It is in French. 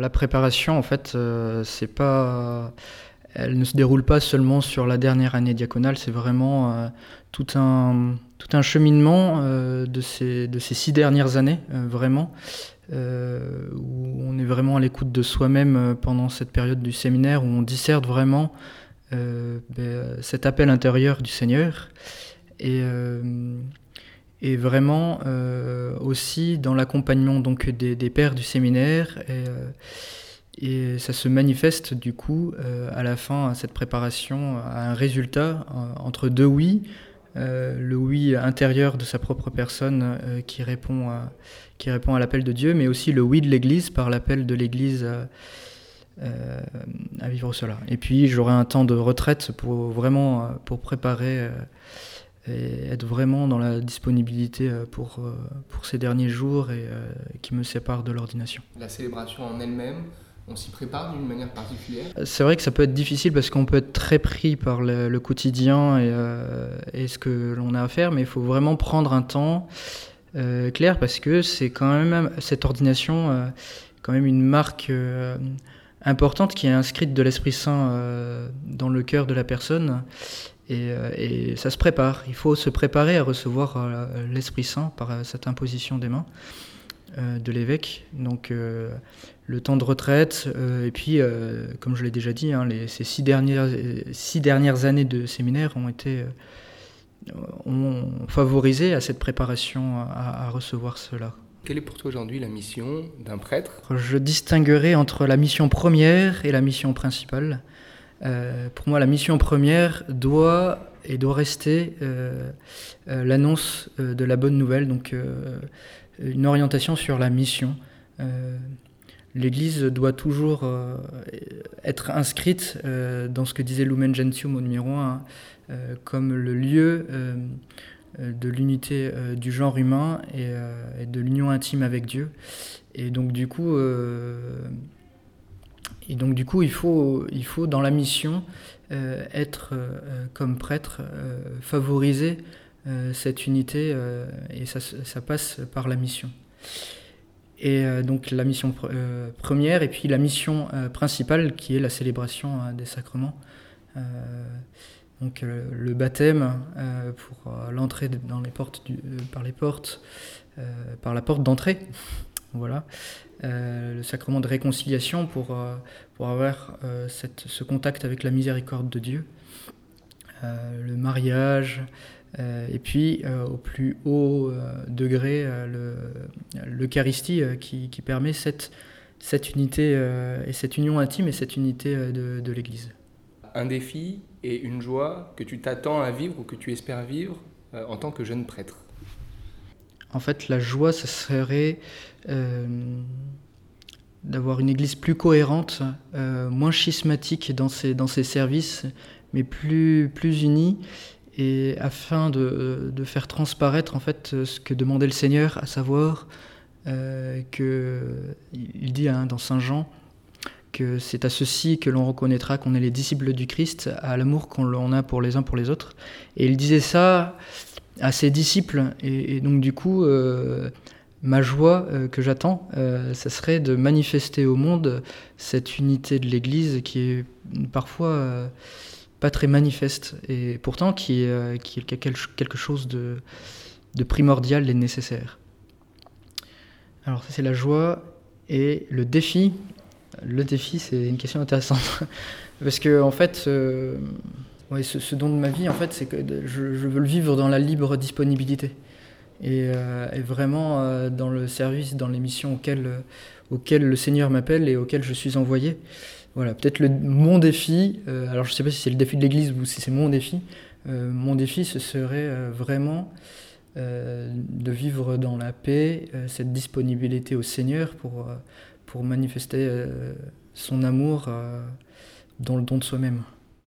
la préparation, en fait, c'est pas elle ne se déroule pas seulement sur la dernière année diaconale, c'est vraiment tout, un, tout cheminement de, ces, de ces six dernières années, vraiment, où on est vraiment à l'écoute de soi-même pendant cette période du séminaire, où on discerne vraiment ben, cet appel intérieur du Seigneur. Et vraiment euh, aussi dans l'accompagnement donc des, pères du séminaire. Et, euh, et, ça se manifeste du coup euh, à la fin à cette préparation à un résultat entre deux oui. Le oui intérieur de sa propre personne qui répond à, qui répond à l'appel de Dieu mais aussi le oui de l'Église par l'appel de l'Église à vivre cela et puis j'aurai un temps de retraite pour vraiment pour préparer et être vraiment dans la disponibilité euh, pour, euh, pour ces derniers jours et euh, qui me séparent de l'ordination. La célébration en elle-même, on s'y prépare d'une manière particulière? C'est vrai que ça peut être difficile parce qu'on peut être très pris par le, quotidien et, et, ce que l'on a à faire, mais il faut vraiment prendre un temps clair parce que c'est quand même cette ordination, quand même une marque importante qui est inscrite de l'Esprit Saint dans le cœur de la personne euh, et, ça se prépare. Il faut se préparer à recevoir euh, l'Esprit Saint par euh, cette imposition des mains de l'évêque. Donc le temps de retraite, et puis, comme je l'ai déjà dit, hein, les, ces six dernières, six dernières années de séminaire ont été ont favorisé à cette préparation à, à recevoir cela. Quelle est pour toi aujourd'hui la mission d'un prêtre? Je distinguerai entre la mission première et la mission principale. Euh, pour moi, la mission première doit et doit rester euh, euh, l'annonce de la bonne nouvelle, donc une orientation sur la mission. L'Église doit toujours être inscrite dans ce que disait Lumen Gentium au numéro 1, comme le lieu de l'unité du genre humain et, et de l'union intime avec Dieu. Et donc du coup, et donc du coup, il faut, il faut dans la mission euh, être euh, comme prêtre, euh, favoriser cette unité et ça, passe par la mission. Et donc la mission première et puis la mission principale qui est la célébration des sacrements. donc le baptême pour l'entrée dans les portes par les portes, par la porte d'entrée. Voilà. Euh, le sacrement de réconciliation pour, euh, pour avoir euh, cette, ce contact avec la miséricorde de Dieu, le mariage, et puis au plus haut degré, l'Eucharistie qui, qui, permet cette, cette unité et cette union intime et cette unité de, de l'Église. Un défi et une joie que tu t'attends à vivre ou que tu espères vivre en tant que jeune prêtre en fait, la joie, ce serait euh, d'avoir une église plus cohérente, euh, moins schismatique dans ses, dans ses services, mais plus, plus unie, et afin de, de, faire transparaître en fait ce que demandait le Seigneur, à savoir euh, que il dit dans Saint Jean que c'est à ceci que l'on reconnaîtra qu'on est les disciples du Christ, à l'amour qu'on a pour les uns pour les autres. Et il disait ça à ses disciples. Et, donc du coup, euh, ma joie euh, que j'attends, euh, ça serait de manifester au monde cette unité de l'Église qui est parfois pas très manifeste et pourtant qui, qui est quelque chose de, de primordial et nécessaire. Alors ça c'est la joie et le défi. Le défi c'est une question intéressante parce que en fait oui, ce, don de ma vie, en fait, c'est que je, veux le vivre dans la libre disponibilité. Et, euh, vraiment euh, dans le service, dans les missions auxquelles, euh, le Seigneur m'appelle et auxquelles je suis envoyé. Voilà, peut-être mon défi, alors je ne sais pas si c'est le défi de l'Église ou si c'est mon défi, mon défi, ce serait vraiment de vivre dans la paix, cette disponibilité au Seigneur pour, pour manifester son amour dans le don de soi-même.